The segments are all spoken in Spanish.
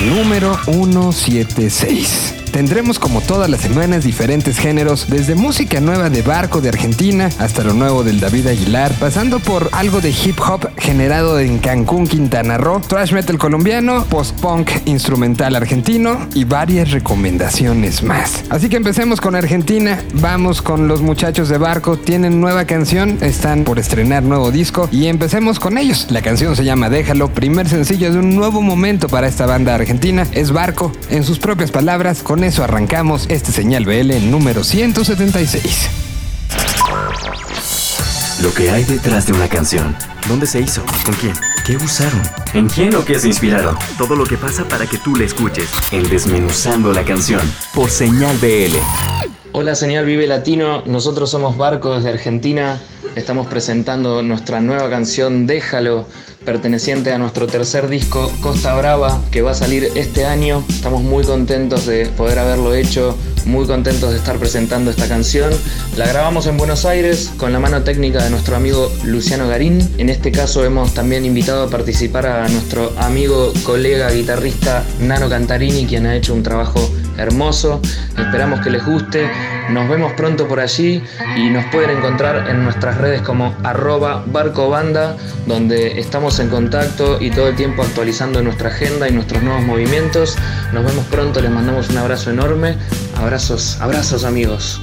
Número 176. Tendremos como todas las semanas diferentes géneros, desde música nueva de Barco de Argentina hasta lo nuevo del David Aguilar, pasando por algo de hip hop generado en Cancún, Quintana Roo, thrash metal colombiano, post-punk instrumental argentino y varias recomendaciones más. Así que empecemos con Argentina, vamos con los muchachos de Barco, tienen nueva canción, están por estrenar nuevo disco y empecemos con ellos. La canción se llama Déjalo, primer sencillo de un nuevo momento para esta banda argentina, es Barco, en sus propias palabras, con eso arrancamos este señal BL número 176. Lo que hay detrás de una canción. ¿Dónde se hizo? ¿Con quién? ¿Qué usaron? ¿En quién o qué se inspiraron? Todo lo que pasa para que tú la escuches. En Desmenuzando la canción. Por señal BL. Hola Señal Vive Latino, nosotros somos Barco desde Argentina, estamos presentando nuestra nueva canción Déjalo, perteneciente a nuestro tercer disco Costa Brava, que va a salir este año. Estamos muy contentos de poder haberlo hecho, muy contentos de estar presentando esta canción. La grabamos en Buenos Aires con la mano técnica de nuestro amigo Luciano Garín. En este caso hemos también invitado a participar a nuestro amigo, colega, guitarrista Nano Cantarini, quien ha hecho un trabajo hermoso. Esperamos que les guste. Nos vemos pronto por allí y nos pueden encontrar en nuestras redes como arroba barcobanda, donde estamos en contacto y todo el tiempo actualizando nuestra agenda y nuestros nuevos movimientos. Nos vemos pronto, les mandamos un abrazo enorme. Abrazos, abrazos amigos.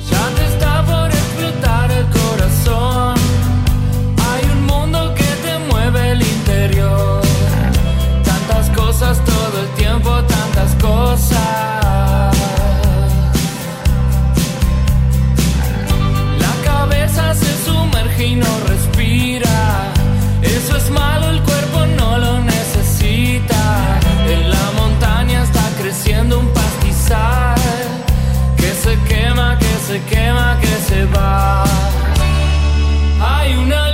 se quema, que se va. Hay una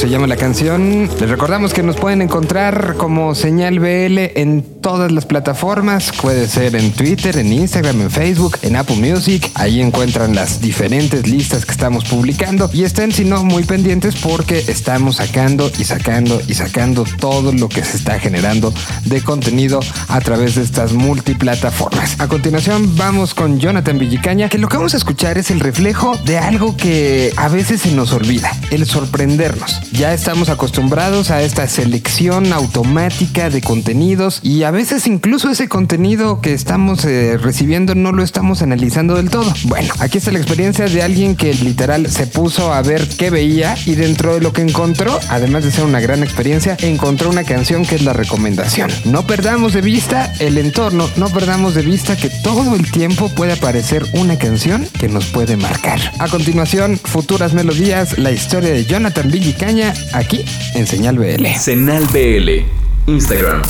se llama la canción. Les recordamos que nos pueden encontrar como Señal BL en todas las plataformas. Puede ser en Twitter, en Instagram, en Facebook, en Apple Music. Ahí encuentran las diferentes listas que estamos publicando. Y estén, si no, muy pendientes porque estamos sacando y sacando y sacando todo lo que se está generando de contenido a través de estas multiplataformas. A continuación, vamos con Jonathan Villicaña, que lo que vamos a escuchar es el reflejo de algo que a veces se nos olvida, el sorprendernos. Ya estamos acostumbrados a esta selección automática de contenidos y a veces incluso ese contenido que estamos eh, recibiendo no lo estamos analizando del todo. Bueno, aquí está la experiencia de alguien que literal se puso a ver qué veía y dentro de lo que encontró, además de ser una gran experiencia, encontró una canción que es la recomendación. No perdamos de vista el entorno, no perdamos de vista que todo el tiempo puede aparecer una canción que nos puede marcar. A continuación, futuras melodías, la historia de Jonathan Villicaña, aquí en Señal BL. Señal BL. Instagram.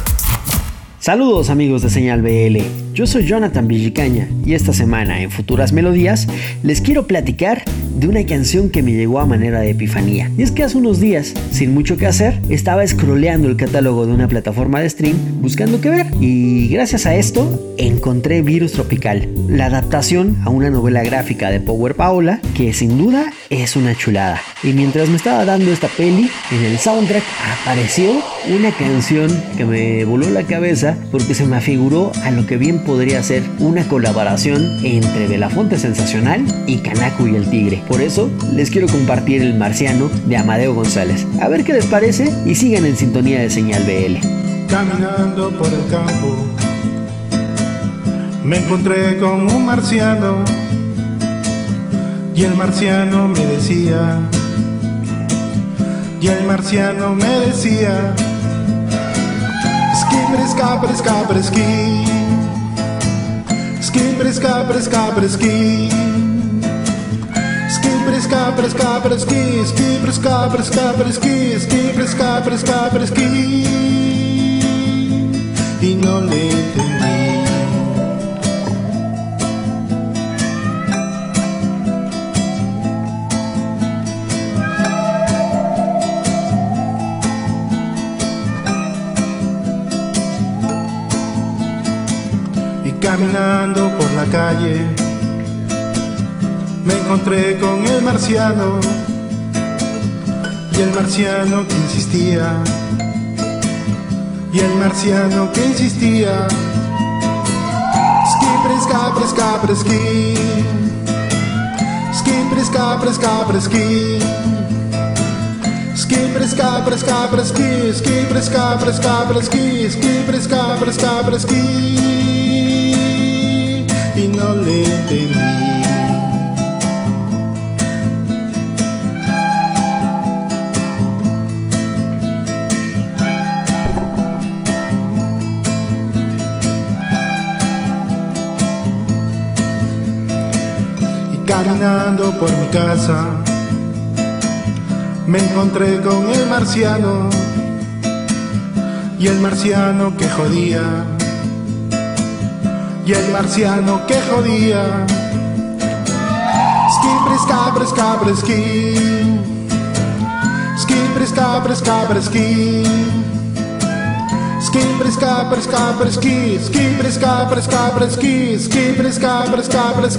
Saludos amigos de Señal BL, yo soy Jonathan Villicaña y esta semana en Futuras Melodías les quiero platicar de una canción que me llegó a manera de epifanía. Y es que hace unos días, sin mucho que hacer, estaba scrolleando el catálogo de una plataforma de stream buscando qué ver y gracias a esto encontré Virus Tropical, la adaptación a una novela gráfica de Power Paola que sin duda es una chulada. Y mientras me estaba dando esta peli, en el soundtrack apareció una canción que me voló la cabeza porque se me afiguró a lo que bien podría ser una colaboración entre Belafonte Sensacional y Kanaku y el Tigre. Por eso les quiero compartir El Marciano de Amadeo González. A ver qué les parece y sigan en sintonía de Señal BL. Caminando por el campo, me encontré con un marciano y el marciano me decía, y el marciano me decía, Skibrisca, brisca, brisqui Skibrisca, brisca, brisqui Skibrisca, brisca, brisqui Skibrisca, brisca, brisqui Skibrisca, brisca, brisqui E não lhe entendi caminando por la calle, me encontré con el marciano y el marciano que insistía, y el marciano que insistía. Ski, presca, presca, presqui. Ski, presca, presca, presqui. Ski, presca, presca, presqui. Ski, presca, presca, presqui. Ski, presca, presca y le. Y caminando por mi casa, me encontré con el marciano y el marciano que jodía y el marciano que jodía. Skipris, cabres, cabres, Skipris, cabres, cabres, Skipris, cabres, cabres, Skipris, cabres, cabres, Skipris, cabres, cabres,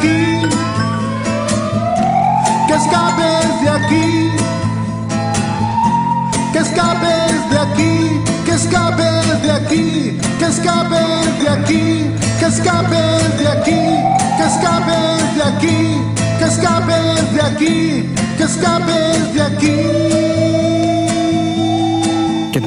aquí, que escapes de aquí, que escapes de aquí, que escapes de aquí, que escapes de aquí, que escapes de aquí, que escapes de aquí, que escapes de aquí, que escapes de aquí.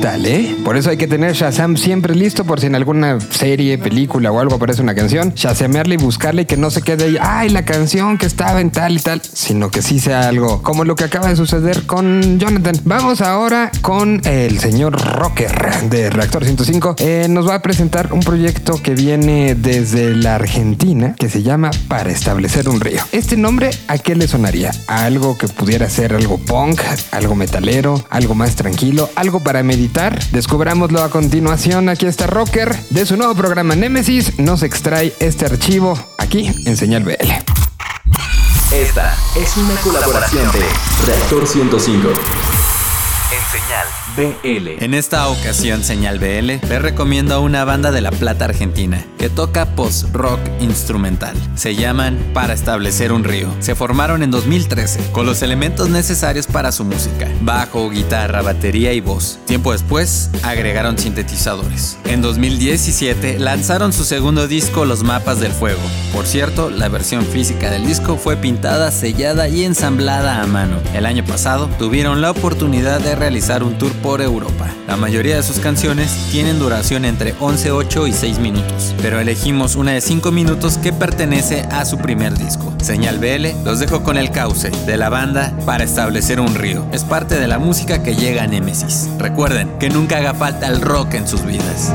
Que ¿Qué tal, eh? Por eso hay que tener Shazam siempre listo por si en alguna serie, película o algo aparece una canción, shazamearla y buscarla y que no se quede ahí, ay, la canción que estaba en tal y tal, sino que sí sea algo como lo que acaba de suceder con Jonathan. Vamos ahora con el señor Rocker de Reactor 105. Eh, nos va a presentar un proyecto que viene desde la Argentina que se llama Para establecer un río. Este nombre, ¿a qué le sonaría? ¿A algo que pudiera ser algo punk, algo metalero, algo más tranquilo, algo para meditar? Descubrámoslo a continuación. Aquí está Rocker de su nuevo programa Nemesis. Nos extrae este archivo aquí en Señal BL. Esta es una colaboración de Reactor 105. En señal BL. En esta ocasión, Señal BL, les recomiendo a una banda de La Plata, Argentina, que toca post-rock instrumental. Se llaman Para Establecer un Río. Se formaron en 2013, con los elementos necesarios para su música. Bajo, guitarra, batería y voz. Tiempo después, agregaron sintetizadores. En 2017, lanzaron su segundo disco, Los Mapas del Fuego. Por cierto, la versión física del disco fue pintada, sellada y ensamblada a mano. El año pasado, tuvieron la oportunidad de realizar un tour por Europa. La mayoría de sus canciones tienen duración entre 11, 8 y 6 minutos, elegimos una de 5 minutos que pertenece a su primer disco. Señal BL los dejo con el cauce de la banda para establecer un río. Es parte de la música que llega a Nemesis. Recuerden que nunca haga falta el rock en sus vidas.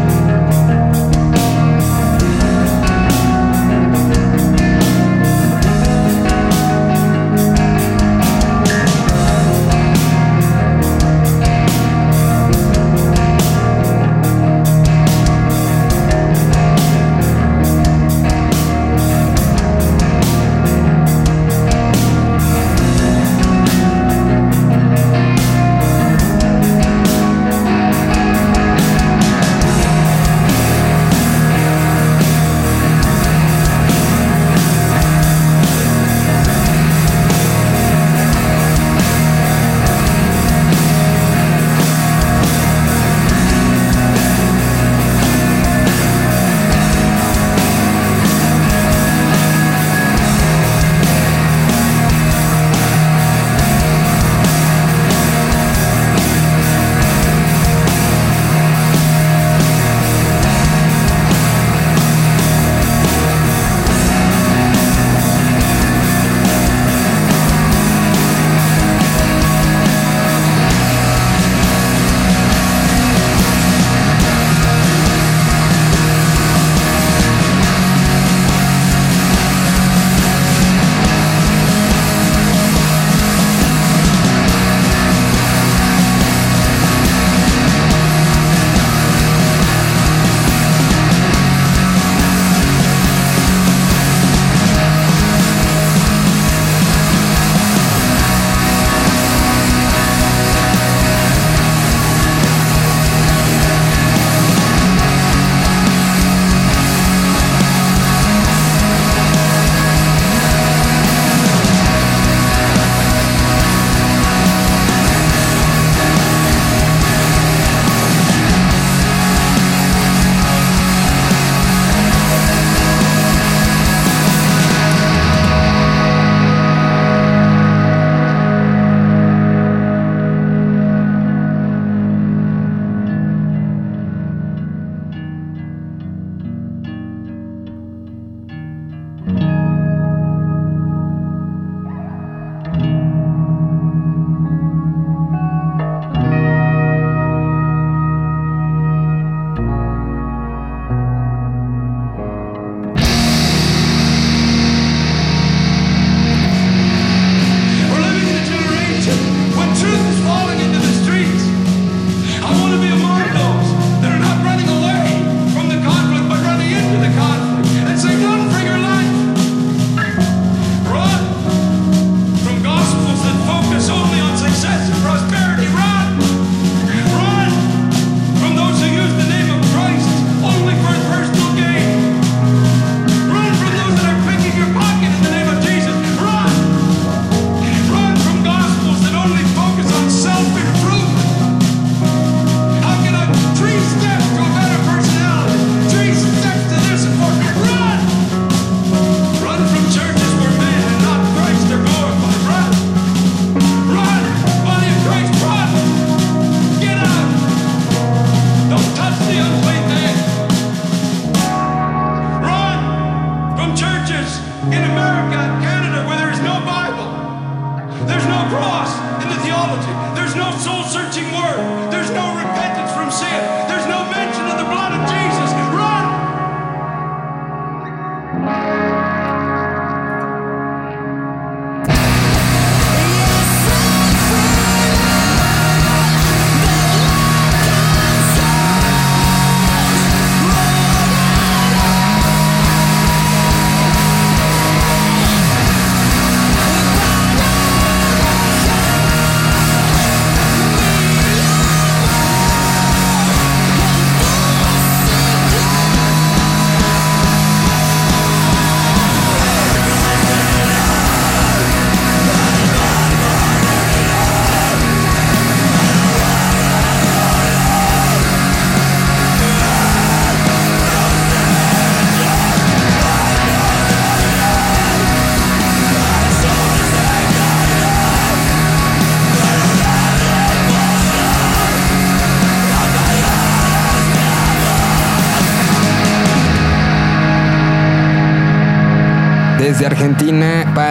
Argentina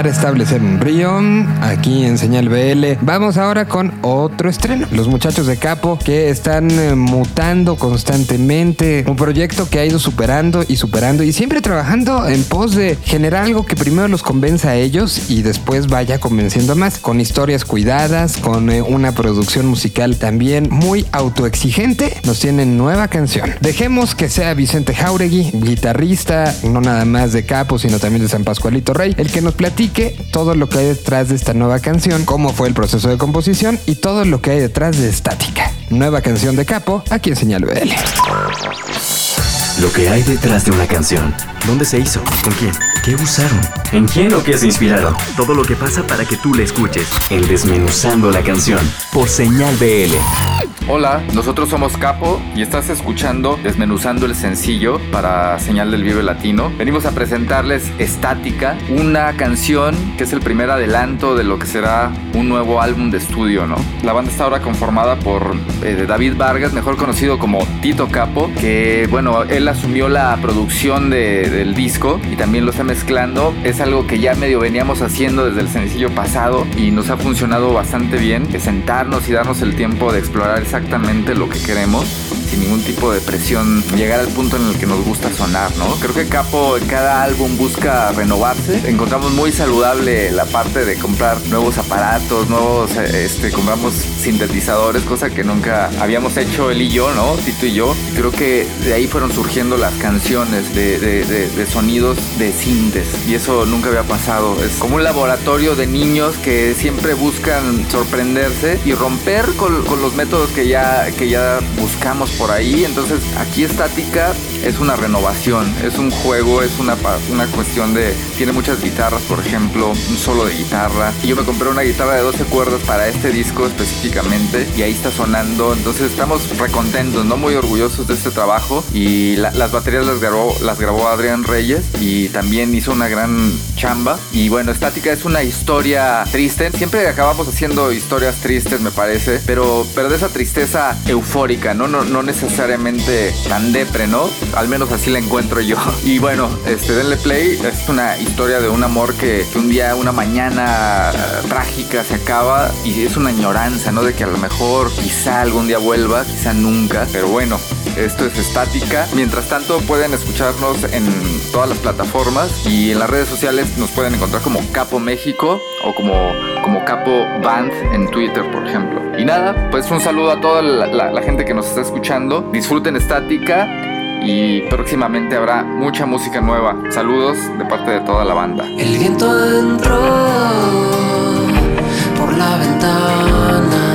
establecer un río aquí en Señal BL. Vamos ahora con otro estreno. Los muchachos de Capo que están eh, mutando constantemente. Un proyecto que ha ido superando y superando y siempre trabajando en pos de generar algo que primero los convenza a ellos y después vaya convenciendo más. Con historias cuidadas, con eh, una producción musical también muy autoexigente, nos tienen nueva canción. Dejemos que sea Vicente Jauregui, guitarrista, no nada más de Capo, sino también de San Pascualito Rey, el que nos platique todo lo que hay detrás de esta nueva canción, cómo fue el proceso de composición y todo lo que hay detrás de Estática. Nueva canción de Capo, aquí en Señal BL. Lo que hay detrás de una canción. ¿Dónde se hizo? ¿Con quién? ¿Qué usaron? ¿En quién o qué se inspiraron? Todo lo que pasa para que tú la escuches. En Desmenuzando la canción. Por Señal BL. Hola, nosotros somos Capo y estás escuchando Desmenuzando el sencillo para Señal del Vive Latino. Venimos a presentarles Estática, una canción que es el primer adelanto de lo que será un nuevo álbum de estudio, ¿no? La banda está ahora conformada por eh, David Vargas, mejor conocido como Tito Capo, que bueno, él asumió la producción de- del disco y también lo está mezclando. Es algo que ya medio veníamos haciendo desde el sencillo pasado y nos ha funcionado bastante bien, sentarnos y darnos el tiempo de explorar exactamente lo que queremos sin ningún tipo de presión, llegar al punto en el que nos gusta sonar, ¿no? Creo que Capo en cada álbum busca renovarse. Encontramos muy saludable la parte de comprar nuevos aparatos, nuevos, eh, este, compramos sintetizadores, cosa que nunca habíamos hecho él y yo, ¿no? Tito y yo. Creo que de ahí fueron surgiendo las canciones de, de- de- de sonidos de sintes. Y eso nunca había pasado. Es como un laboratorio de niños que siempre buscan sorprenderse y romper con, con los métodos que ya, que ya buscamos por ahí. Entonces aquí estática es una renovación, es un juego, es una, una cuestión de... Tiene muchas guitarras, por ejemplo, un solo de guitarra. Y yo me compré una guitarra de 12 cuerdas para este disco específicamente y ahí está sonando. Entonces estamos recontentos, ¿no? Muy orgullosos de este trabajo. Y la- las baterías las grabó, las grabó Adrián Reyes y también hizo una gran chamba. Y bueno, Estática es una historia triste. Siempre acabamos haciendo historias tristes, me parece, pero, pero de esa tristeza eufórica, ¿no? No, no necesariamente tan depre, ¿no? Al menos así la encuentro yo. Y bueno, este, denle play. Es una historia de un amor que, un día, una mañana eh, trágica se acaba y es una añoranza, ¿no? De que a lo mejor quizá algún día vuelva, quizá nunca. Pero bueno, esto es estática. Mientras tanto, pueden escucharnos en todas las plataformas y en las redes sociales nos pueden encontrar como Capo México o como, como Capo Band en Twitter, por ejemplo. Y nada, pues un saludo a toda la- la gente que nos está escuchando. Disfruten estática y próximamente habrá mucha música nueva. Saludos de parte de toda la banda. El viento entró por la ventana.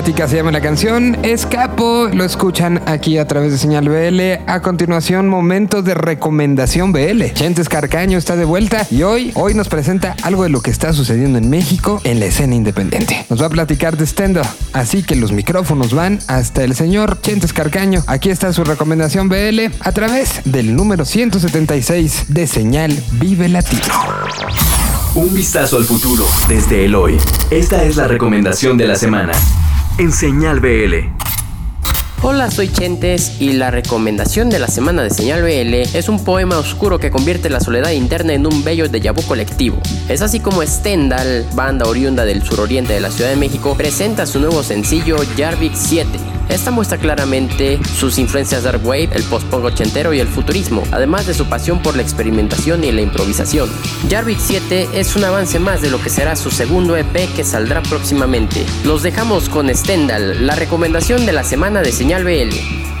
Estática se llama la canción, Escapo, lo escuchan aquí a través de Señal BL. A continuación, momento de recomendación BL. Chentes Carcaño está de vuelta y hoy, hoy nos presenta algo de lo que está sucediendo en México en la escena independiente. Nos va a platicar de stand así que los micrófonos van hasta el señor Chentes Carcaño. Aquí está su recomendación BL a través del número 176 de Señal Vive Latino. Un vistazo al futuro desde el hoy. Esta es la recomendación de la semana. En Señal BL. Hola, soy Chentes y la recomendación de la semana de Señal BL es un poema oscuro que convierte la soledad interna en un bello déjà vu colectivo. Es así como Stendhal, banda oriunda del suroriente de la Ciudad de México, presenta su nuevo sencillo Jarvik 7. Esta muestra claramente sus influencias dark wave, el post-punk ochentero y el futurismo, además de su pasión por la experimentación y la improvisación. Jarvik 7 es un avance más de lo que será su segundo EP que saldrá próximamente. Los dejamos con Stendhal, la recomendación de la semana de Señal BL.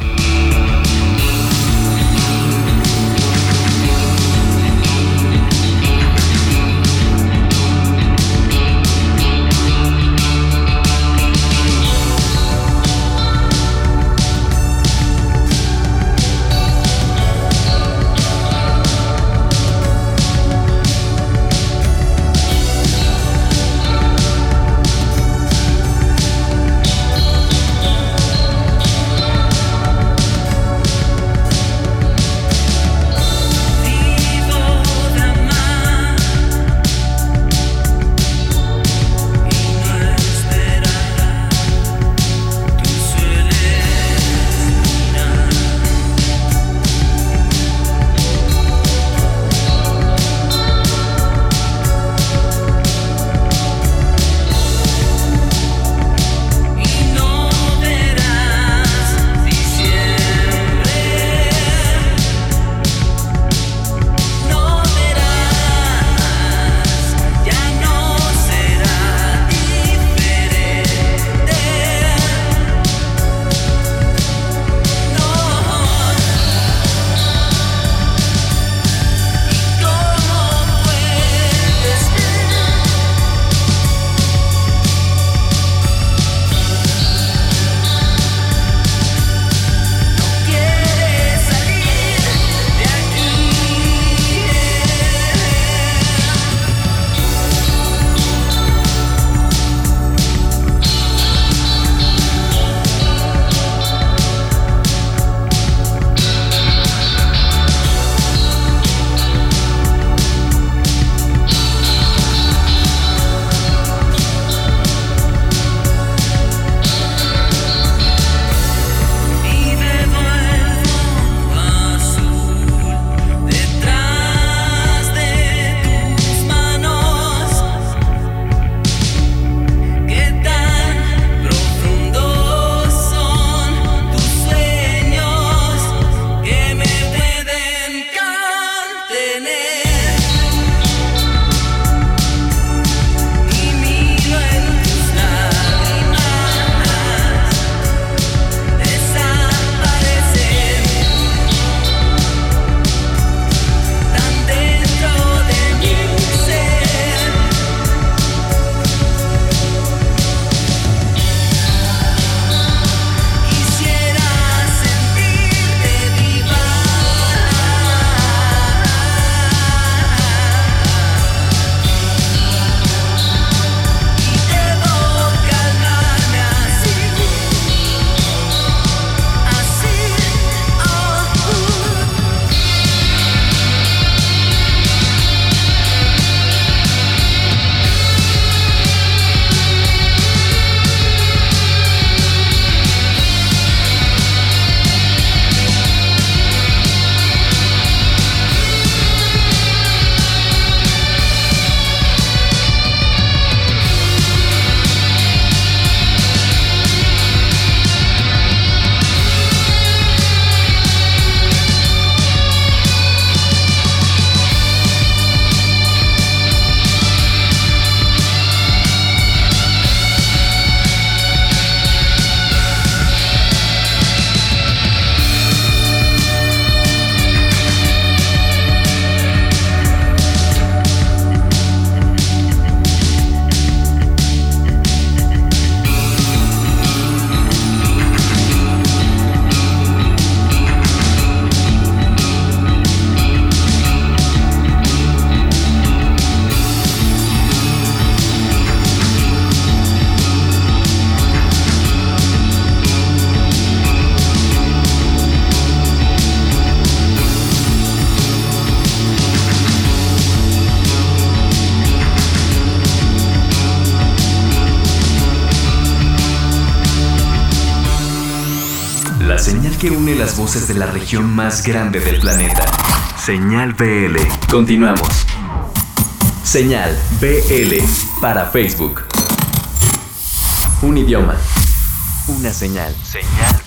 Voces de la región más grande del planeta. Señal BL. Continuamos. Señal BL para Facebook. Un idioma. Una señal. Señal.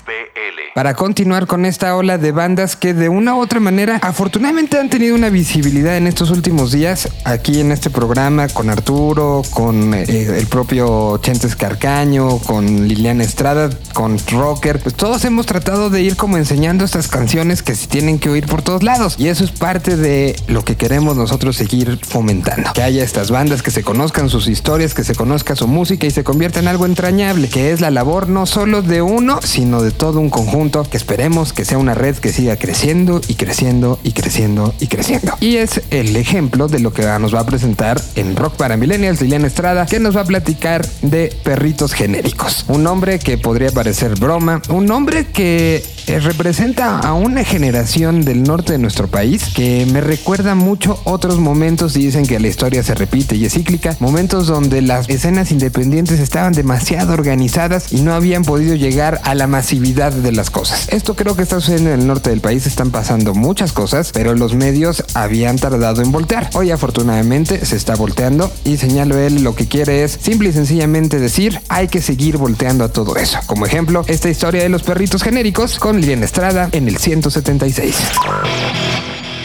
Para continuar con esta ola de bandas que de una u otra manera afortunadamente han tenido una visibilidad en estos últimos días aquí en este programa con Arturo, con eh, el propio Chentes Carcaño, con Liliana Estrada, con Rocker. Pues todos hemos tratado de ir como enseñando estas canciones que se tienen que oír por todos lados y eso es parte de lo que queremos nosotros seguir fomentando. Que haya estas bandas, que se conozcan sus historias, que se conozca su música y se convierta en algo entrañable, que es la labor no solo de uno, sino de todo un conjunto que esperemos que sea una red que siga creciendo y creciendo y creciendo y creciendo. Y es el ejemplo de lo que nos va a presentar en Rock para Millennials Liliana Estrada, que nos va a platicar de perritos genéricos. Un nombre que podría parecer broma, un nombre que eh, representa a una generación del norte de nuestro país que me recuerda mucho otros momentos y dicen que la historia se repite y es cíclica, momentos donde las escenas independientes estaban demasiado organizadas y no habían podido llegar a la masividad de las cosas. Esto creo que está sucediendo en el norte del país, están pasando muchas cosas, pero los medios habían tardado en voltear. Hoy afortunadamente se está volteando y señalo él lo que quiere es simple y sencillamente decir hay que seguir volteando a todo eso. Como ejemplo, esta historia de los perritos genéricos con Liliana Estrada en el 176.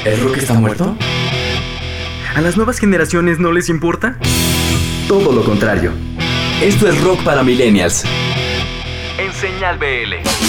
¿El rock está muerto? ¿A las nuevas generaciones no les importa? Todo lo contrario. Esto es rock para millennials. En señal BL.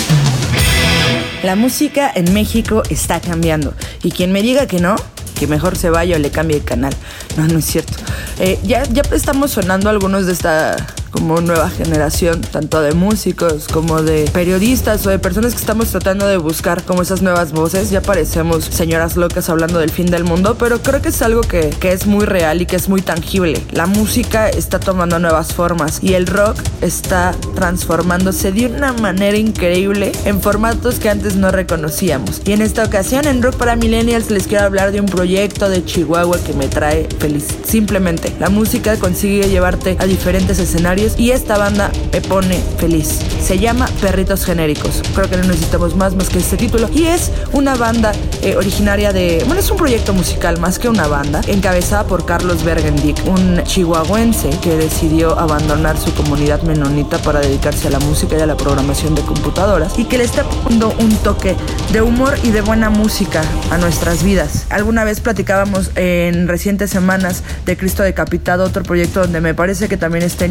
La música en México está cambiando. Y quien me diga que no, que mejor se vaya o le cambie de canal. No, no es cierto. Eh, ya, ya estamos sonando algunos de esta como nueva generación, tanto de músicos como de periodistas o de personas que estamos tratando de buscar como esas nuevas voces. Ya parecemos señoras locas hablando del fin del mundo, pero creo que es algo que, que es muy real y que es muy tangible. La música está tomando nuevas formas y el rock está transformándose de una manera increíble en formatos que antes no reconocíamos. Y en esta ocasión en Rock para Millennials les quiero hablar de un proyecto de Chihuahua que me trae feliz. Simplemente, la música consigue llevarte a diferentes escenarios y esta banda me pone feliz. Se llama Perritos Genéricos. Creo que no necesitamos más más que este título. Y es una banda eh, originaria de... Bueno, es un proyecto musical más que una banda, encabezada por Carlos Bergendick, un chihuahuense que decidió abandonar su comunidad menonita para dedicarse a la música y a la programación de computadoras y que le está poniendo un toque de humor y de buena música a nuestras vidas. Alguna vez platicábamos en recientes semanas de Cristo Decapitado, otro proyecto donde me parece que también está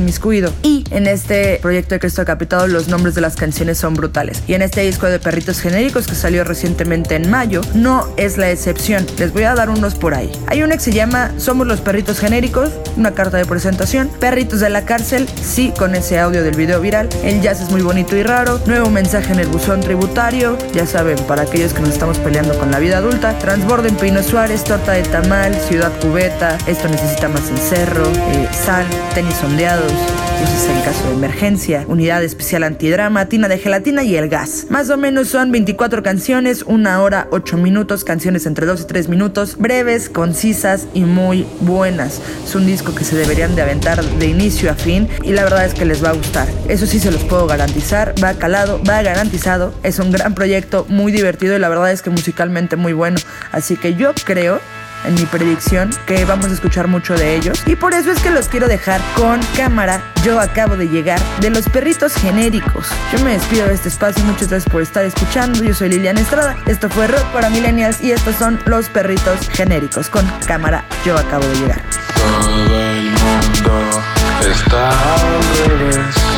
Y en este proyecto de Cristo Decapitado los nombres de las canciones son brutales. Y en este disco de perritos genéricos que salió recientemente en mayo, no es la excepción. Les voy a dar unos por ahí. Hay una que se llama Somos los perritos genéricos, una carta de presentación. Perritos de la cárcel, sí, con ese audio del video viral. El jazz es muy bonito y raro. Nuevo mensaje en el buzón tributario. Ya saben, para aquellos que nos estamos peleando con la vida adulta. Transbordo en Pino Suárez, torta de tamal, ciudad cubeta. Esto necesita más encerro, eh, sal, tenis ondeados en caso de emergencia, unidad especial antidrama, tina de gelatina y el gas. Más o menos son 24 canciones, una hora, 8 minutos, canciones entre 2 y 3 minutos, breves, concisas y muy buenas. Es un disco que se deberían de aventar de inicio a fin y la verdad es que les va a gustar. Eso sí se los puedo garantizar, va calado, va garantizado, es un gran proyecto, muy divertido y la verdad es que musicalmente muy bueno. Así que yo creo en mi predicción que vamos a escuchar mucho de ellos. Y por eso es que los quiero dejar con cámara. Yo acabo de llegar de los perritos genéricos. Yo me despido de este espacio. Muchas gracias por estar escuchando. Yo soy Liliana Estrada. Esto fue Rock para Millennials y estos son los perritos genéricos con cámara. Yo acabo de llegar. Todo el mundo está al revés.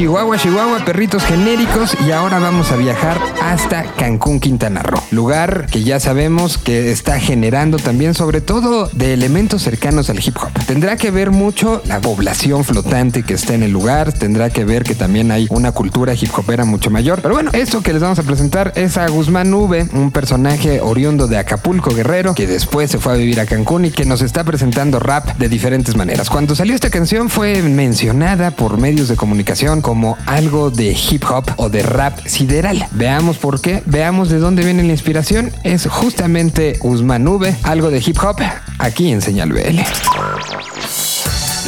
Chihuahua, Chihuahua, perritos genéricos y ahora vamos a viajar hasta Cancún, Quintana Roo. Lugar que ya sabemos que está generando también sobre todo de elementos cercanos al hip hop. Tendrá que ver mucho la población flotante que está en el lugar, tendrá que ver que también hay una cultura hip hopera mucho mayor. Pero bueno, esto que les vamos a presentar es a Guzmán Nube, un personaje oriundo de Acapulco Guerrero que después se fue a vivir a Cancún y que nos está presentando rap de diferentes maneras. Cuando salió esta canción fue mencionada por medios de comunicación como algo de hip hop o de rap sideral. Veamos por qué, veamos de dónde viene la inspiración. Es justamente Guzmán Nube, algo de hip hop, aquí en Señal BL.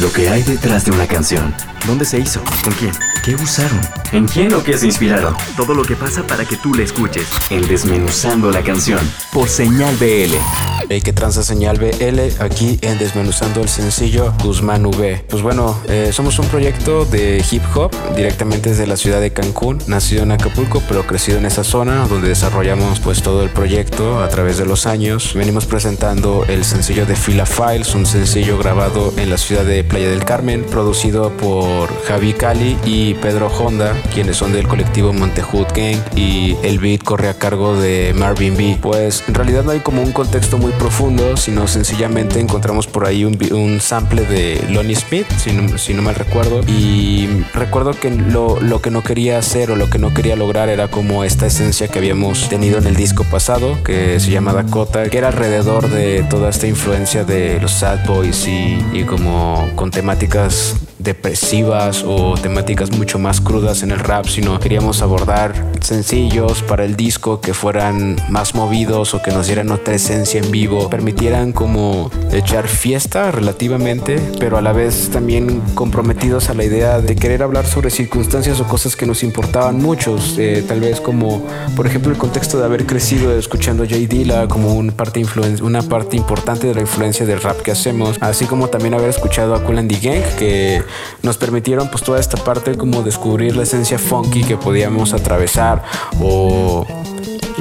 Lo que hay detrás de una canción. ¿Dónde se hizo? ¿Con quién? ¿Qué usaron? ¿En quién o qué se inspiraron? Todo lo que pasa para que tú la escuches. En Desmenuzando la canción. Por Señal BL. Hey, que transa señal BL aquí en Desmenuzando el sencillo Guzmán V. Pues bueno, eh, somos un proyecto de hip hop directamente desde la ciudad de Cancún, nacido en Acapulco, pero crecido en esa zona donde desarrollamos pues todo el proyecto a través de los años. Venimos presentando el sencillo de Fila Files, un sencillo grabado en la ciudad de Playa del Carmen, producido por Javi Cali y Pedro Honda, quienes son del colectivo Montehood Gang y el beat corre a cargo de Marvin B. Pues en realidad no hay como un contexto muy profundo, sino sencillamente encontramos por ahí un, un sample de Lonnie Smith, si no, si no mal recuerdo. Y recuerdo que lo, lo, que no quería hacer o lo que no quería lograr era como esta esencia que habíamos tenido en el disco pasado, que se llama Dakota, que era alrededor de toda esta influencia de los sad boys y, y como con temáticas depresivas o temáticas mucho más crudas en el rap, sino queríamos abordar sencillos para el disco que fueran más movidos o que nos dieran otra esencia en vivo, permitieran como echar fiesta relativamente, pero a la vez también comprometidos a la idea de querer hablar sobre circunstancias o cosas que nos importaban muchos, eh, tal vez como por ejemplo el contexto de haber crecido escuchando J. Dilla como una parte importante de la influencia del rap que hacemos, así como también haber escuchado a Cool and Gang que nos permitieron pues toda esta parte como descubrir la esencia funky que podíamos atravesar o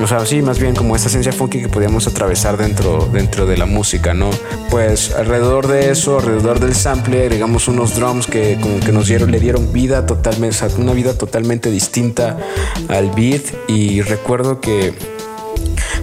o sea, sí, más bien como esta esencia funky que podíamos atravesar dentro, dentro de la música, ¿no? Pues alrededor de eso, alrededor del sample, agregamos unos drums que como que nos dieron, le dieron vida totalmente, una vida totalmente distinta al beat y recuerdo que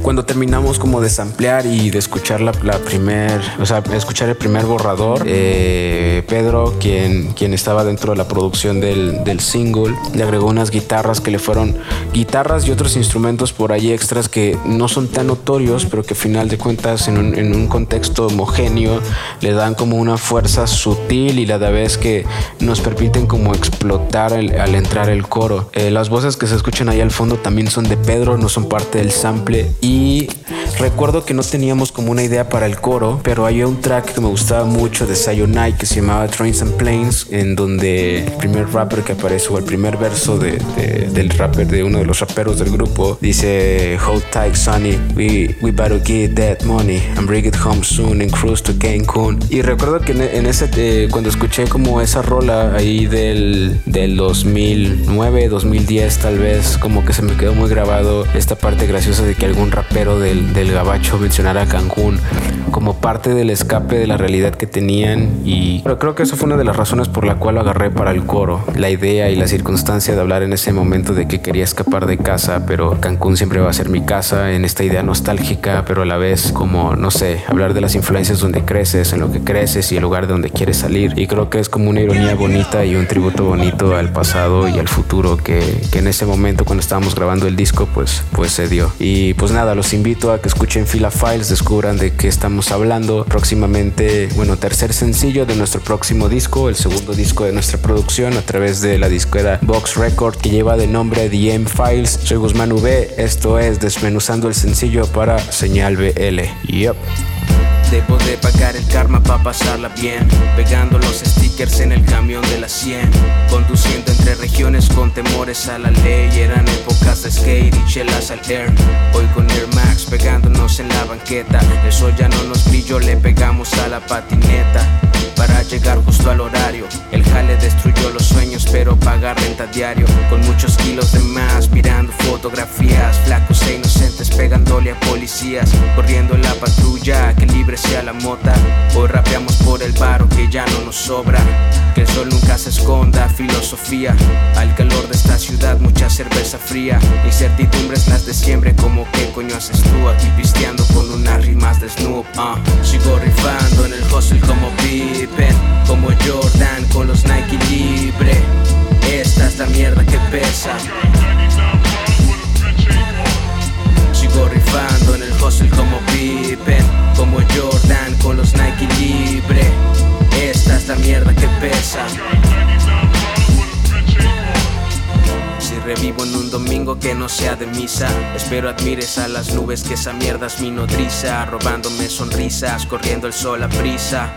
cuando terminamos como de samplear y de escuchar la, la primer, o sea, escuchar el primer borrador, eh, Pedro, quien, quien estaba dentro de la producción del, del, single, le agregó unas guitarras que le fueron guitarras y otros instrumentos por ahí extras que no son tan notorios, pero que al final de cuentas en un, en un contexto homogéneo le dan como una fuerza sutil y la de vez que nos permiten como explotar el, al entrar el coro. Eh, las voces que se escuchan ahí al fondo también son de Pedro, no son parte del sample y recuerdo que no teníamos como una idea para el coro, pero había un track que me gustaba mucho de Sayonai que se llamaba Trains and Planes, en donde el primer rapper que aparece o el primer verso de, del rapper, de uno de los raperos del grupo, dice Hold tight, Sonny, we, we better get that money and bring it home soon and cruise to Cancun. Y recuerdo que en, en ese, eh, cuando escuché como esa rola ahí del, del 2009, 2010 tal vez, como que se me quedó muy grabado esta parte graciosa de que algún rapero del, del gabacho mencionara Cancún como parte del escape de la realidad que tenían y pero creo que eso fue una de las razones por la cual lo agarré para el coro, la idea y la circunstancia de hablar en ese momento de que quería escapar de casa, pero Cancún siempre va a ser mi casa, en esta idea nostálgica, pero a la vez como, no sé, hablar de las influencias donde creces, en lo que creces y el lugar de donde quieres salir. Y creo que es como una ironía bonita y un tributo bonito al pasado y al futuro que, que en ese momento cuando estábamos grabando el disco pues, pues se dio. Y pues nada, los invito a que escuchen Fila Files, descubran de qué estamos hablando. Próximamente, bueno, tercer sencillo de nuestro próximo disco, el segundo disco de nuestra producción a través de la disquera Box Record que lleva de nombre The M Files. Soy Guzmán V, esto es Desmenuzando el sencillo para Señal BL. Yep. Debo de pagar el karma para pasarla bien Pegando los stickers en el camión de la 100 Conduciendo entre regiones con temores a la ley Eran épocas de skate y chelas al air Hoy con Air Max pegándonos en la banqueta Eso ya no nos brilló, le pegamos a la patineta para llegar justo al horario. El jale destruyó los sueños, pero paga renta diario. Con muchos kilos de más, mirando fotografías. Flacos e inocentes pegándole a policías. Corriendo en la patrulla, que libre sea la mota. Hoy rapeamos por el paro que ya no nos sobra. Que el sol nunca se esconda, filosofía. Al calor de esta ciudad, mucha cerveza fría. Incertidumbres las de siempre, como qué coño haces tú aquí pisteando con unas rimas de Snoop. ah. Sigo rifando en el hustle como Pippen, como Jordan con los Nike libre. Esta es la mierda que pesa. Sigo rifando en el como Pippen, como Jordan con los Nike libre. Esta es la mierda que pesa. Revivo en un domingo que no sea de misa, espero admires a las nubes que esa mierda es mi nodriza, robándome sonrisas, corriendo el sol a prisa.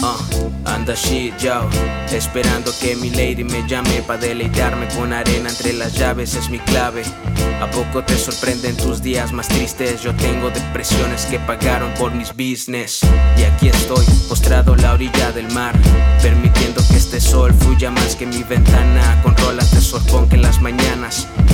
Uh, anda shit, yo, esperando que mi lady me llame pa' deleitarme con arena entre las llaves es mi clave. ¿A poco te sorprenden tus días más tristes? Yo tengo depresiones que pagaron por mis business. Y aquí estoy, postrado a la orilla del mar, permitiendo que este sol fluya más que mi ventana, con rolas de sorpón que en las mañanas,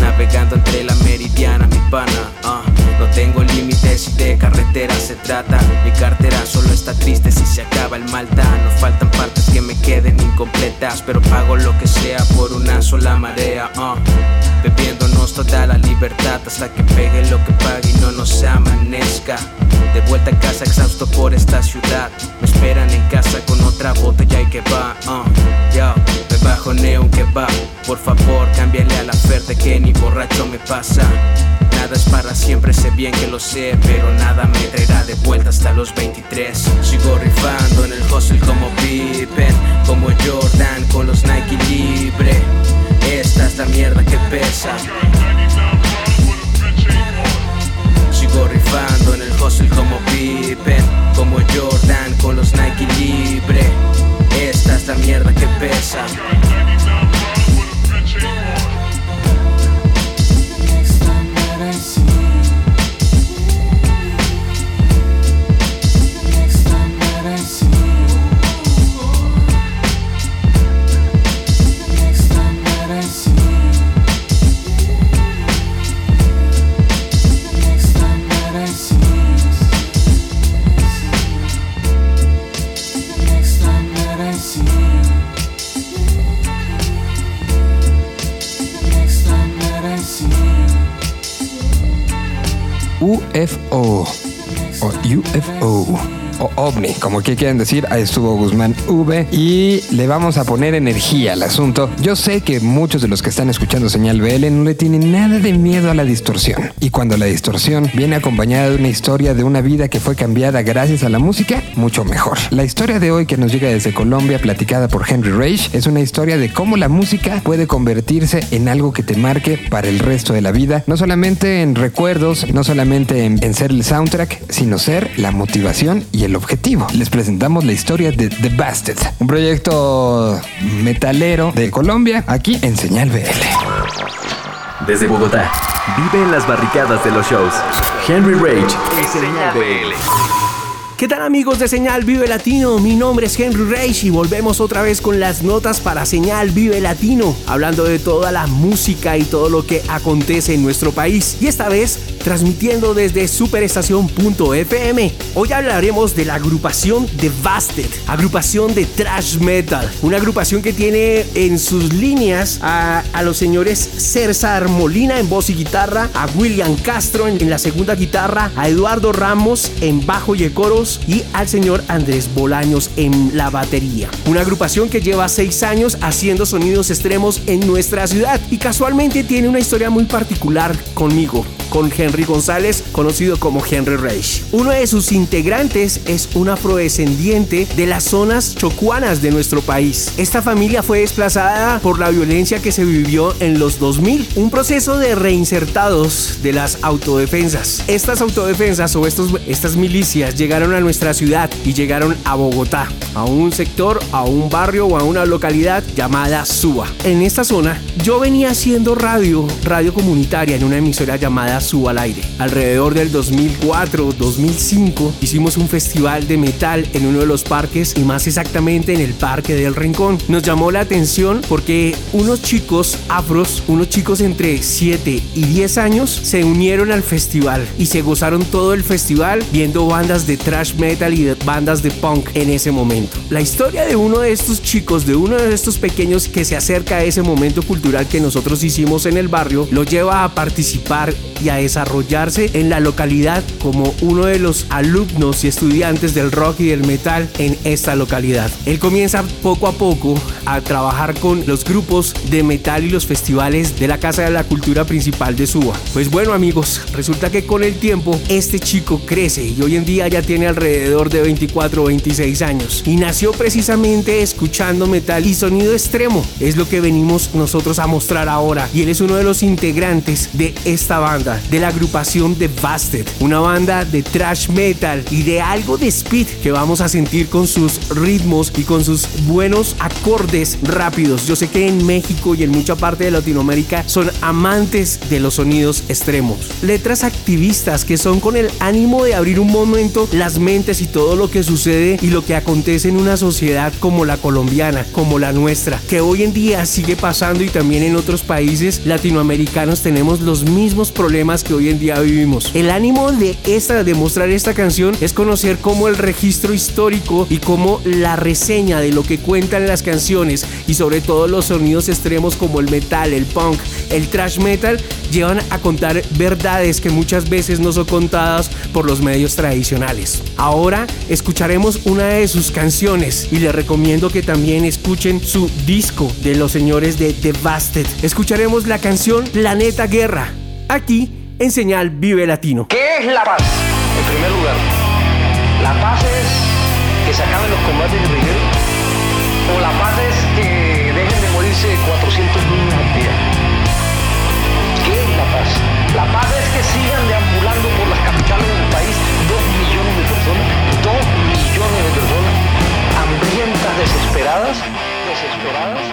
navegando entre la meridiana, mi pana. ah. No tengo límites y de carretera se trata. Mi cartera solo está triste si se acaba el Malta. No faltan partes que me queden incompletas, pero pago lo que sea por una sola marea. ah. Bebiéndonos toda la libertad hasta que pegue lo que pague y no nos amanezca. De vuelta a casa exhausto por esta ciudad. Me esperan en casa con otra botella y que va. Yo, me bajo neon que va. Por favor, cámbiale a la oferta que ni borracho me pasa. Nada es para siempre, sé bien que lo sé, pero nada me traerá de vuelta hasta los 23. Sigo rifando en el hustle como Pippen, como Jordan con los Nike libre. Esta es la mierda que pesa. Rifando en el hustle como Pippen, como Jordan con los Nike libre. Esta es la mierda que pesa. UFO o. UFO o OVNI, como que quieran decir, ahí estuvo Guzmán V y le vamos a poner energía al asunto. Yo sé que muchos de los que están escuchando señal BL no le tienen nada de miedo a la distorsión. Y cuando la distorsión viene acompañada de una historia de una vida que fue cambiada gracias a la música, mucho mejor. La historia de hoy que nos llega desde Colombia, platicada por Henry Reich, es una historia de cómo la música puede convertirse en algo que te marque para el resto de la vida, no solamente en recuerdos, no solamente en, ser el soundtrack, sino ser la motivación y el objetivo. Les presentamos la historia de The Bastard, un proyecto metalero de Colombia, aquí en Señal BL. Desde Bogotá, vive en las barricadas de los shows. Henry Rage en Señal BL. ¿Qué tal amigos de Señal Vive Latino? Mi nombre es Henry Reich y volvemos otra vez con las notas para Señal Vive Latino, hablando de toda la música y todo lo que acontece en nuestro país. Y esta vez transmitiendo desde superestación.fm. Hoy hablaremos de la agrupación Devastated, agrupación de thrash metal, una agrupación que tiene en sus líneas a, los señores César Molina en voz y guitarra, a William Castro en la segunda guitarra, a Eduardo Ramos en bajo y coros y al señor Andrés Bolaños en la batería. Una agrupación que lleva seis años haciendo sonidos extremos en nuestra ciudad y casualmente tiene una historia muy particular conmigo con Henry González, conocido como Henry Reich. Uno de sus integrantes es un afrodescendiente de las zonas chocuanas de nuestro país. Esta familia fue desplazada por la violencia que se vivió en los 2000, un proceso de reinsertados de las autodefensas. Estas autodefensas o estos, estas milicias llegaron a nuestra ciudad y llegaron a Bogotá, a un sector, a un barrio o a una localidad llamada Suba. En esta zona yo venía haciendo radio, radio comunitaria en una emisora llamada Suba al Aire. Alrededor del 2004-2005 hicimos un festival de metal en uno de los parques y más exactamente en el Parque del Rincón. Nos llamó la atención porque unos chicos afros, unos chicos entre 7 y 10 años, se unieron al festival y se gozaron todo el festival viendo bandas de thrash metal y de bandas de punk en ese momento. La historia de uno de estos chicos, de uno de estos pequeños que se acerca a ese momento cultural que nosotros hicimos en el barrio, lo lleva a participar y a desarrollarse en la localidad como uno de los alumnos y estudiantes del rock y del metal en esta localidad. Él comienza poco a poco a trabajar con los grupos de metal y los festivales de la Casa de la Cultura principal de Suba. Pues bueno amigos, resulta que con el tiempo este chico crece y hoy en día ya tiene alrededor de 24 o 26 años y nació precisamente escuchando metal y sonido extremo. Es lo que venimos nosotros a mostrar ahora y él es uno de los integrantes de esta banda, de la agrupación de Bastet, una banda de thrash metal y de algo de speed que vamos a sentir con sus ritmos y con sus buenos acordes rápidos. Yo sé que en México y en mucha parte de Latinoamérica son amantes de los sonidos extremos. Letras activistas que son con el ánimo de abrir un momento las mentes y todo lo que sucede y lo que acontece en una sociedad como la colombiana, como la nuestra, que hoy en día sigue pasando y también en otros países latinoamericanos tenemos los mismos problemas que hoy en día vivimos. El ánimo de esta de mostrar esta canción es conocer cómo el registro histórico y cómo la reseña de lo que cuentan las canciones y sobre todo los sonidos extremos como el metal, el punk, el thrash metal llevan a contar verdades que muchas veces no son contadas por los medios tradicionales. Ahora escucharemos una de sus canciones y les recomiendo que también escuchen su disco de los señores de Devasted. Escucharemos la canción Planeta Guerra, aquí en Señal Vive Latino. ¿Qué es la paz? En primer lugar, la paz es que se acaben los combates guerrilleros o la paz es que dejen de morirse 400 niños al día. ¿Qué es la paz? La paz es que sigan deambulando por las capitales del país dos millones de personas, dos millones de personas hambrientas, desesperadas, desesperadas.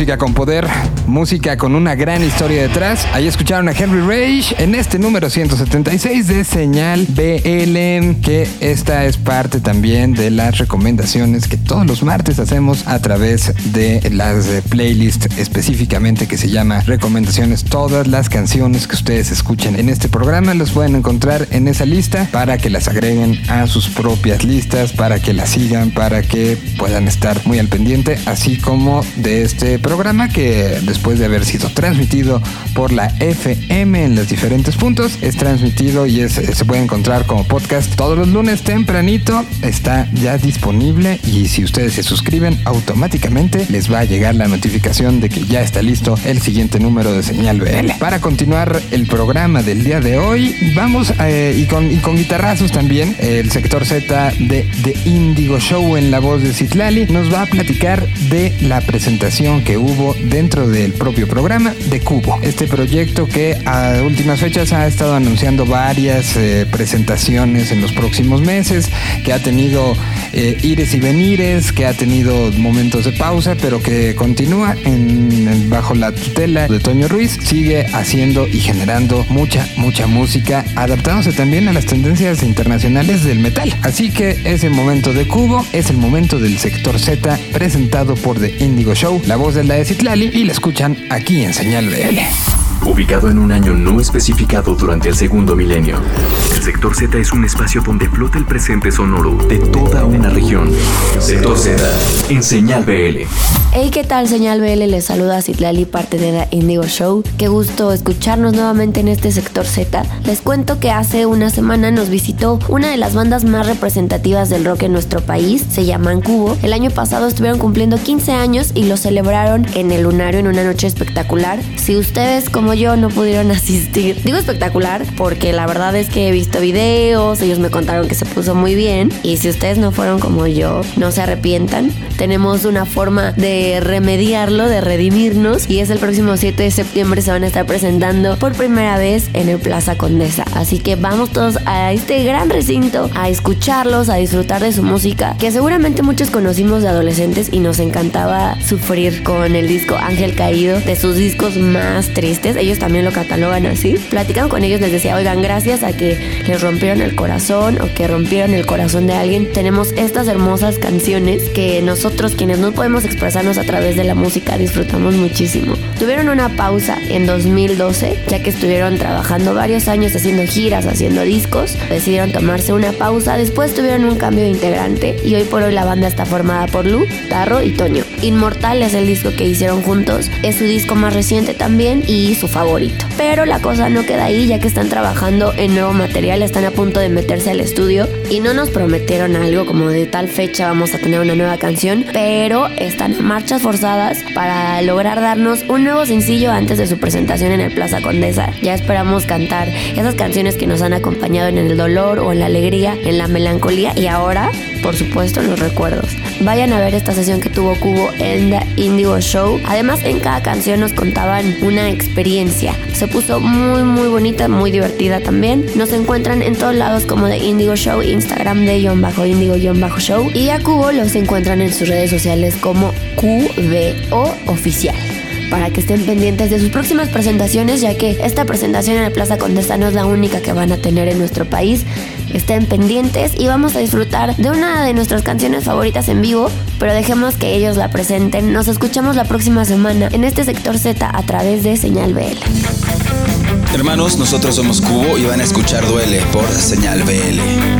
Música con poder, música con una gran historia detrás. Ahí escucharon a Henry Rage en este número 176 de Señal BL, que esta es parte también de las recomendaciones que todos los martes hacemos a través de las eh, playlists específicamente que se llama Recomendaciones. Todas las canciones que ustedes escuchen en este programa las pueden encontrar en esa lista para que las agreguen a sus propias listas, para que las sigan, para que puedan estar muy al pendiente, así como de este programa que después de haber sido transmitido por la FM en los diferentes puntos, es transmitido y es, se puede encontrar como podcast todos los lunes tempranito. Está ya disponible y si ustedes se suscriben automáticamente les va a llegar la notificación de que ya está listo el siguiente número de señal BL. Para continuar el programa del día de hoy, vamos eh, y, con, y con guitarrazos también, el sector Z de The Indigo Show en la voz de Citlali nos va a platicar de la presentación que hubo dentro del propio programa de Cubo. Este proyecto que a últimas fechas ha estado anunciando varias eh, presentaciones en los próximos meses, que ha tenido eh, ires y venires, que ha tenido momentos de pausa, pero que continúa en, en- bajo la tutela de Toño Ruiz, sigue haciendo y generando mucha, mucha música, adaptándose también a las tendencias internacionales del metal. Así que es el momento de Cubo, es el momento del sector Z, presentado por The Indigo Show, la voz de la de Citlali, y la escuchan aquí en Señal BL. Ubicado en un año no especificado durante el segundo milenio, el sector Z es un espacio donde flota el presente sonoro de toda una región. Sector Z, en Señal BL. Hey, ¿qué tal? Señal BL les saluda Citlali, parte de la Indigo Show. Qué gusto escucharnos nuevamente en este sector Z. Les cuento que hace una semana nos visitó una de las bandas más representativas del rock en nuestro país, se llaman Cubo. El año pasado estuvieron cumpliendo 15 años y lo celebraron en el Lunario en una noche espectacular. Si ustedes como yo no pudieron asistir, digo espectacular porque la verdad es que he visto videos, ellos me contaron que se puso muy bien y si ustedes no fueron como yo, no se arrepientan. Tenemos una forma de remediarlo, de redimirnos y es el próximo 7 de septiembre se van a estar presentando por primera vez en el Plaza Condesa. Así que vamos todos a este gran recinto a escucharlos, a disfrutar de su música, que seguramente muchos conocimos de adolescentes y nos encantaba sufrir con el disco Ángel Caído, de sus discos más tristes. Ellos también lo catalogan así. Platicando con ellos les decía, oigan, gracias a que les rompieron el corazón o que rompieron el corazón de alguien, tenemos estas hermosas canciones que nosotros quienes no podemos expresarnos a través de la música disfrutamos muchísimo. Tuvieron una pausa en 2012, ya que estuvieron trabajando varios años haciendo giras, haciendo discos, decidieron tomarse una pausa, después tuvieron un cambio de integrante y hoy por hoy la banda está formada por Lu, Tarro y Toño. Inmortal es el disco que hicieron juntos, es su disco más reciente también y su favorito. Pero la cosa no queda ahí ya que están trabajando en nuevo material, están a punto de meterse al estudio y no nos prometieron algo como de tal fecha vamos a tener una nueva canción, pero están a marchas forzadas para lograr darnos un nuevo sencillo antes de su presentación en el Plaza Condesa. Ya esperamos cantar esas canciones que nos han acompañado en el dolor o en la alegría, en la melancolía y ahora, por supuesto, en los recuerdos. Vayan a ver esta sesión que tuvo Cubo en The Indigo Show. Además, en cada canción nos contaban una experiencia. Se puso muy, muy bonita, muy divertida también. Nos encuentran en todos lados como The Indigo Show, Instagram de guion bajo Indigo guion bajo Show. Y a Cubo los encuentran en sus redes sociales como QBO Oficial para que estén pendientes de sus próximas presentaciones, ya que esta presentación en la Plaza Condesa no es la única que van a tener en nuestro país. Estén pendientes y vamos a disfrutar de una de nuestras canciones favoritas en vivo, pero dejemos que ellos la presenten. Nos escuchamos la próxima semana en este sector Z a través de Señal BL. Hermanos, nosotros somos Cubo y van a escuchar Duele por Señal BL.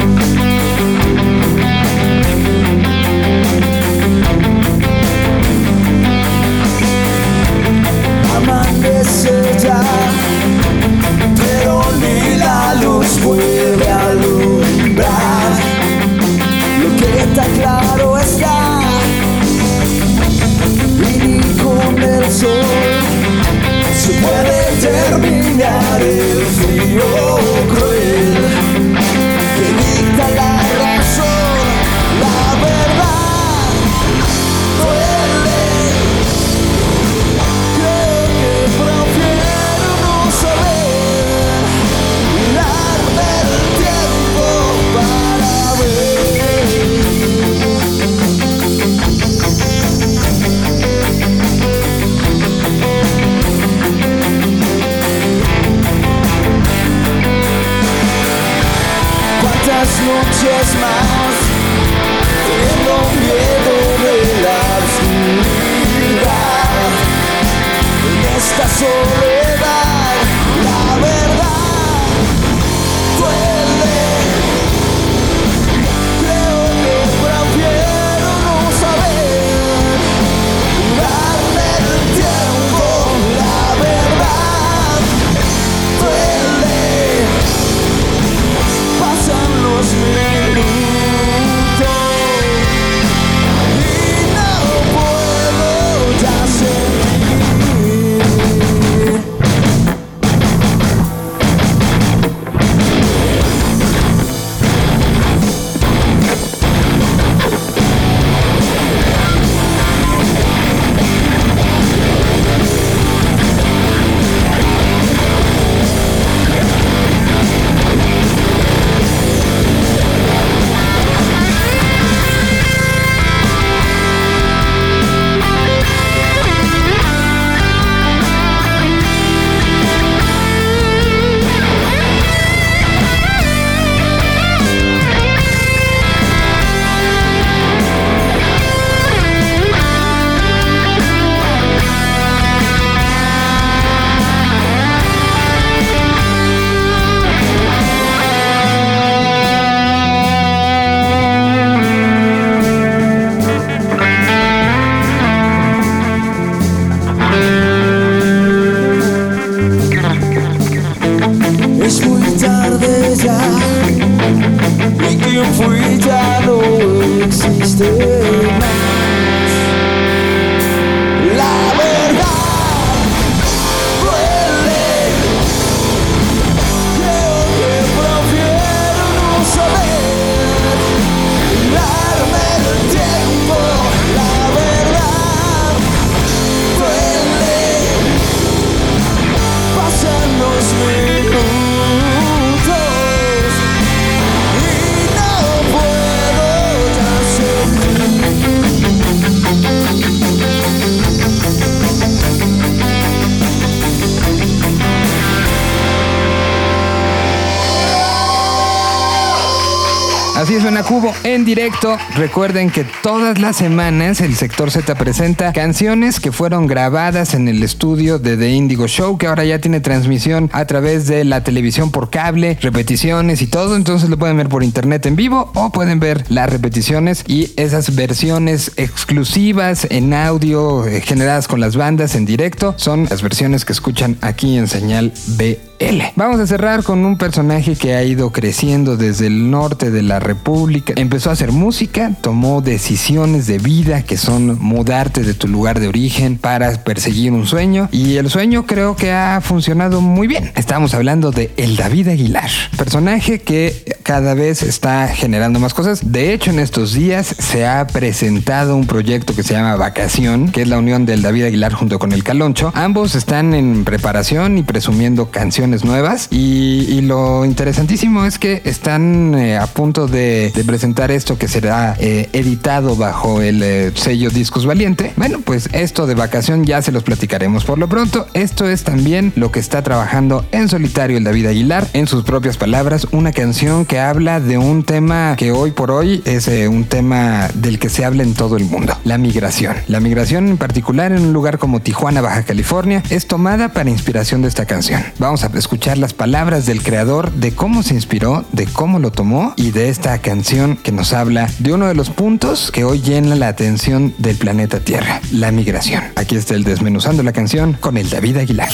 Recuerden que todas las semanas el sector Z presenta canciones que fueron grabadas en el estudio de The Indigo Show, que ahora ya tiene transmisión a través de la televisión por cable, repeticiones y todo. Entonces lo pueden ver por internet en vivo o pueden ver las repeticiones y esas versiones exclusivas en audio eh, generadas con las bandas en directo son las versiones que escuchan aquí en señal B. Vamos a cerrar con un personaje que ha ido creciendo desde el norte de la República. Empezó a hacer música, tomó decisiones de vida que son mudarte de tu lugar de origen para perseguir un sueño y el sueño creo que ha funcionado muy bien. Estamos hablando de El David Aguilar, personaje que cada vez está generando más cosas. De hecho, en estos días se ha presentado un proyecto que se llama Vacación, que es la unión del David Aguilar junto con el Caloncho. Ambos están en preparación y presumiendo canciones nuevas y, lo interesantísimo es que están eh, a punto de, de, presentar esto que será eh, editado bajo el eh, sello Discos Valiente. Bueno, pues esto de vacación ya se los platicaremos por lo pronto. Esto es también lo que está trabajando en solitario el David Aguilar, en sus propias palabras, una canción que habla de un tema que hoy por hoy es un tema del que se habla en todo el mundo, la migración. La migración en particular en un lugar como Tijuana, Baja California, es tomada para inspiración de esta canción. Vamos a escuchar las palabras del creador, de cómo se inspiró, de cómo lo tomó y de esta canción que nos habla de uno de los puntos que hoy llena la atención del planeta Tierra, la migración. Aquí está el desmenuzando la canción con el David Aguilar.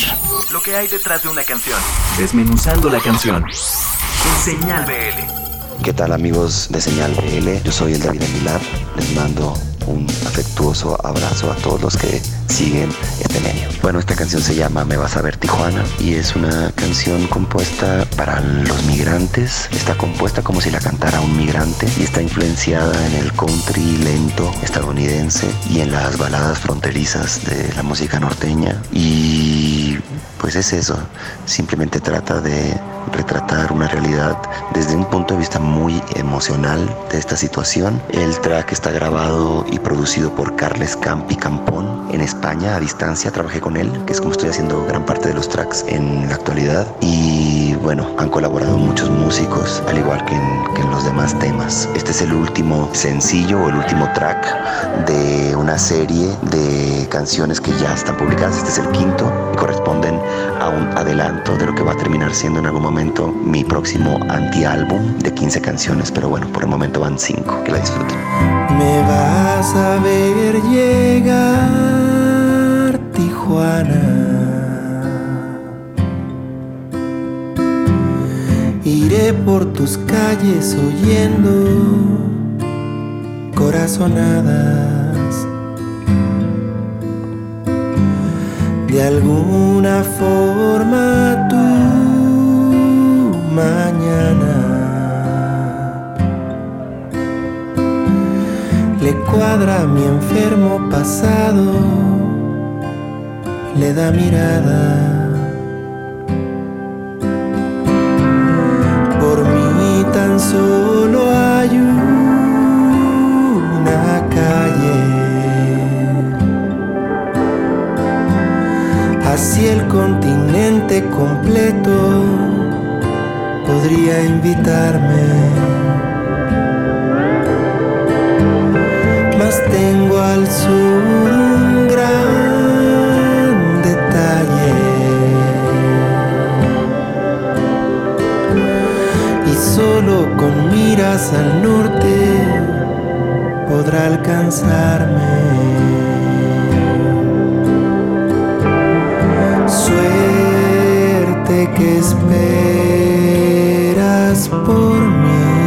Lo que hay detrás de una canción. Desmenuzando la canción. En Señal BL. ¿Qué tal amigos de Señal BL? Yo soy el David Aguilar. Les mando un afectuoso abrazo a todos los que siguen este medio. Bueno, esta canción se llama Me vas a ver Tijuana y es una canción compuesta para los migrantes. Está compuesta como si la cantara un migrante y está influenciada en el country lento estadounidense y en las baladas fronterizas de la música norteña. Y pues es eso, simplemente trata de retratar una realidad desde un punto de vista muy emocional de esta situación. El track está grabado y producido por Carles Campi Campón en España a distancia. Trabajé con él, que es como estoy haciendo gran parte de los tracks en la actualidad. Y bueno, han colaborado muchos músicos, al igual que en, que en los demás temas. Este es el último sencillo o el último track de una serie de canciones que ya están publicadas. Este es el quinto y corresponden a un adelanto de lo que va a terminar siendo en algún momento mi próximo anti-álbum de 15 canciones, pero bueno, por el momento van 5. Que la disfruten. Me vas a ver llegar, Tijuana. Iré por tus calles oyendo corazonadas. De alguna forma tú mañana. Le cuadra mi enfermo pasado, le da mirada. Por mí tan solo hay una calle. Así el continente completo podría invitarme. Mas tengo al sur un gran detalle. Y solo con miras al norte podrá alcanzarme. Suerte que por mí.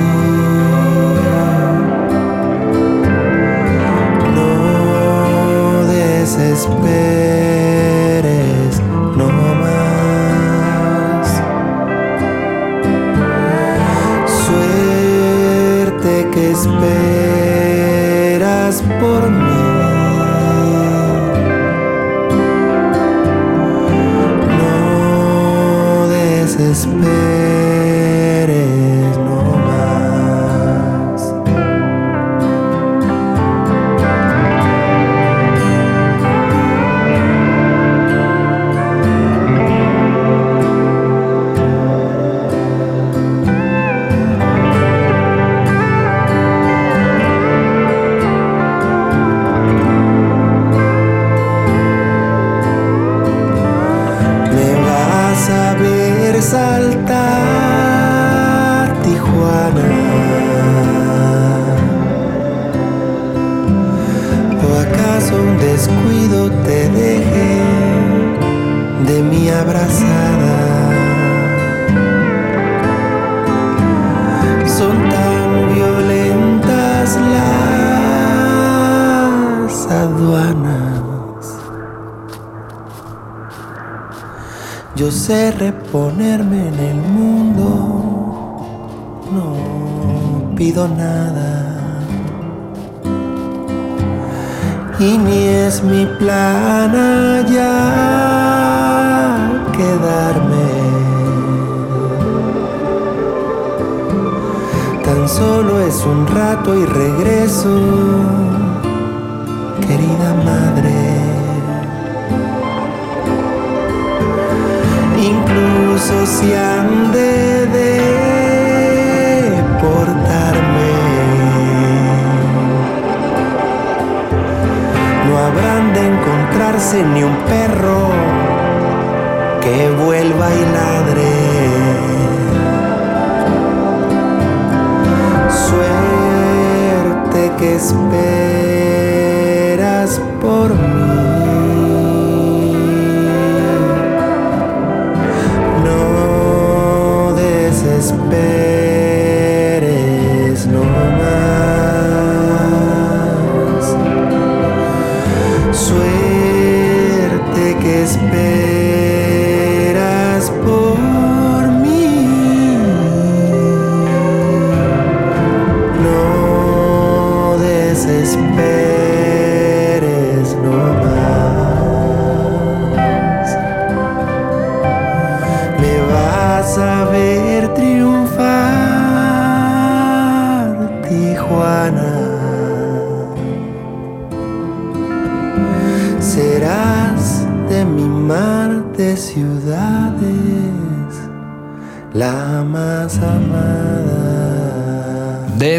Yo sé que vuelva y ladre. Suerte que esperas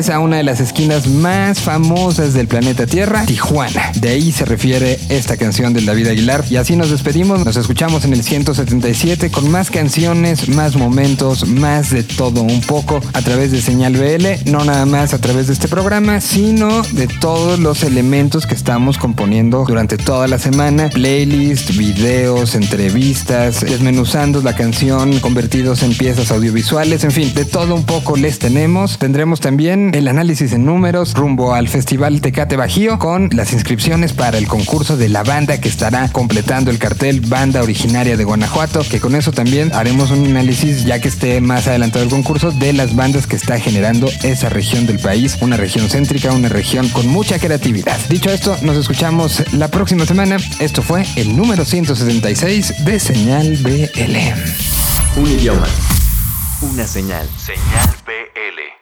De esa una de las esquinas más famosas del planeta Tierra, Tijuana. De ahí se refiere esta canción del David Aguilar. Y así nos despedimos, nos escuchamos en el 177 con más canciones, más momentos, más de todo un poco a través de Señal BL, no nada más a través de este programa, sino de todos los elementos que estamos componiendo durante toda la semana. Playlist, videos, entrevistas, desmenuzando la canción, convertidos en piezas audiovisuales, en fin, de todo un poco les tenemos. Tendremos el análisis en números rumbo al Festival Tecate Bajío con las inscripciones para el concurso de la banda que estará completando el cartel Banda Originaria de Guanajuato, que con eso también haremos un análisis ya que esté más adelantado el concurso de las bandas que está generando esa región del país, una región céntrica, una región con mucha creatividad. Dicho esto, nos escuchamos la próxima semana. Esto fue el número 176 de Señal BL. Un idioma. Una señal. Señal BL.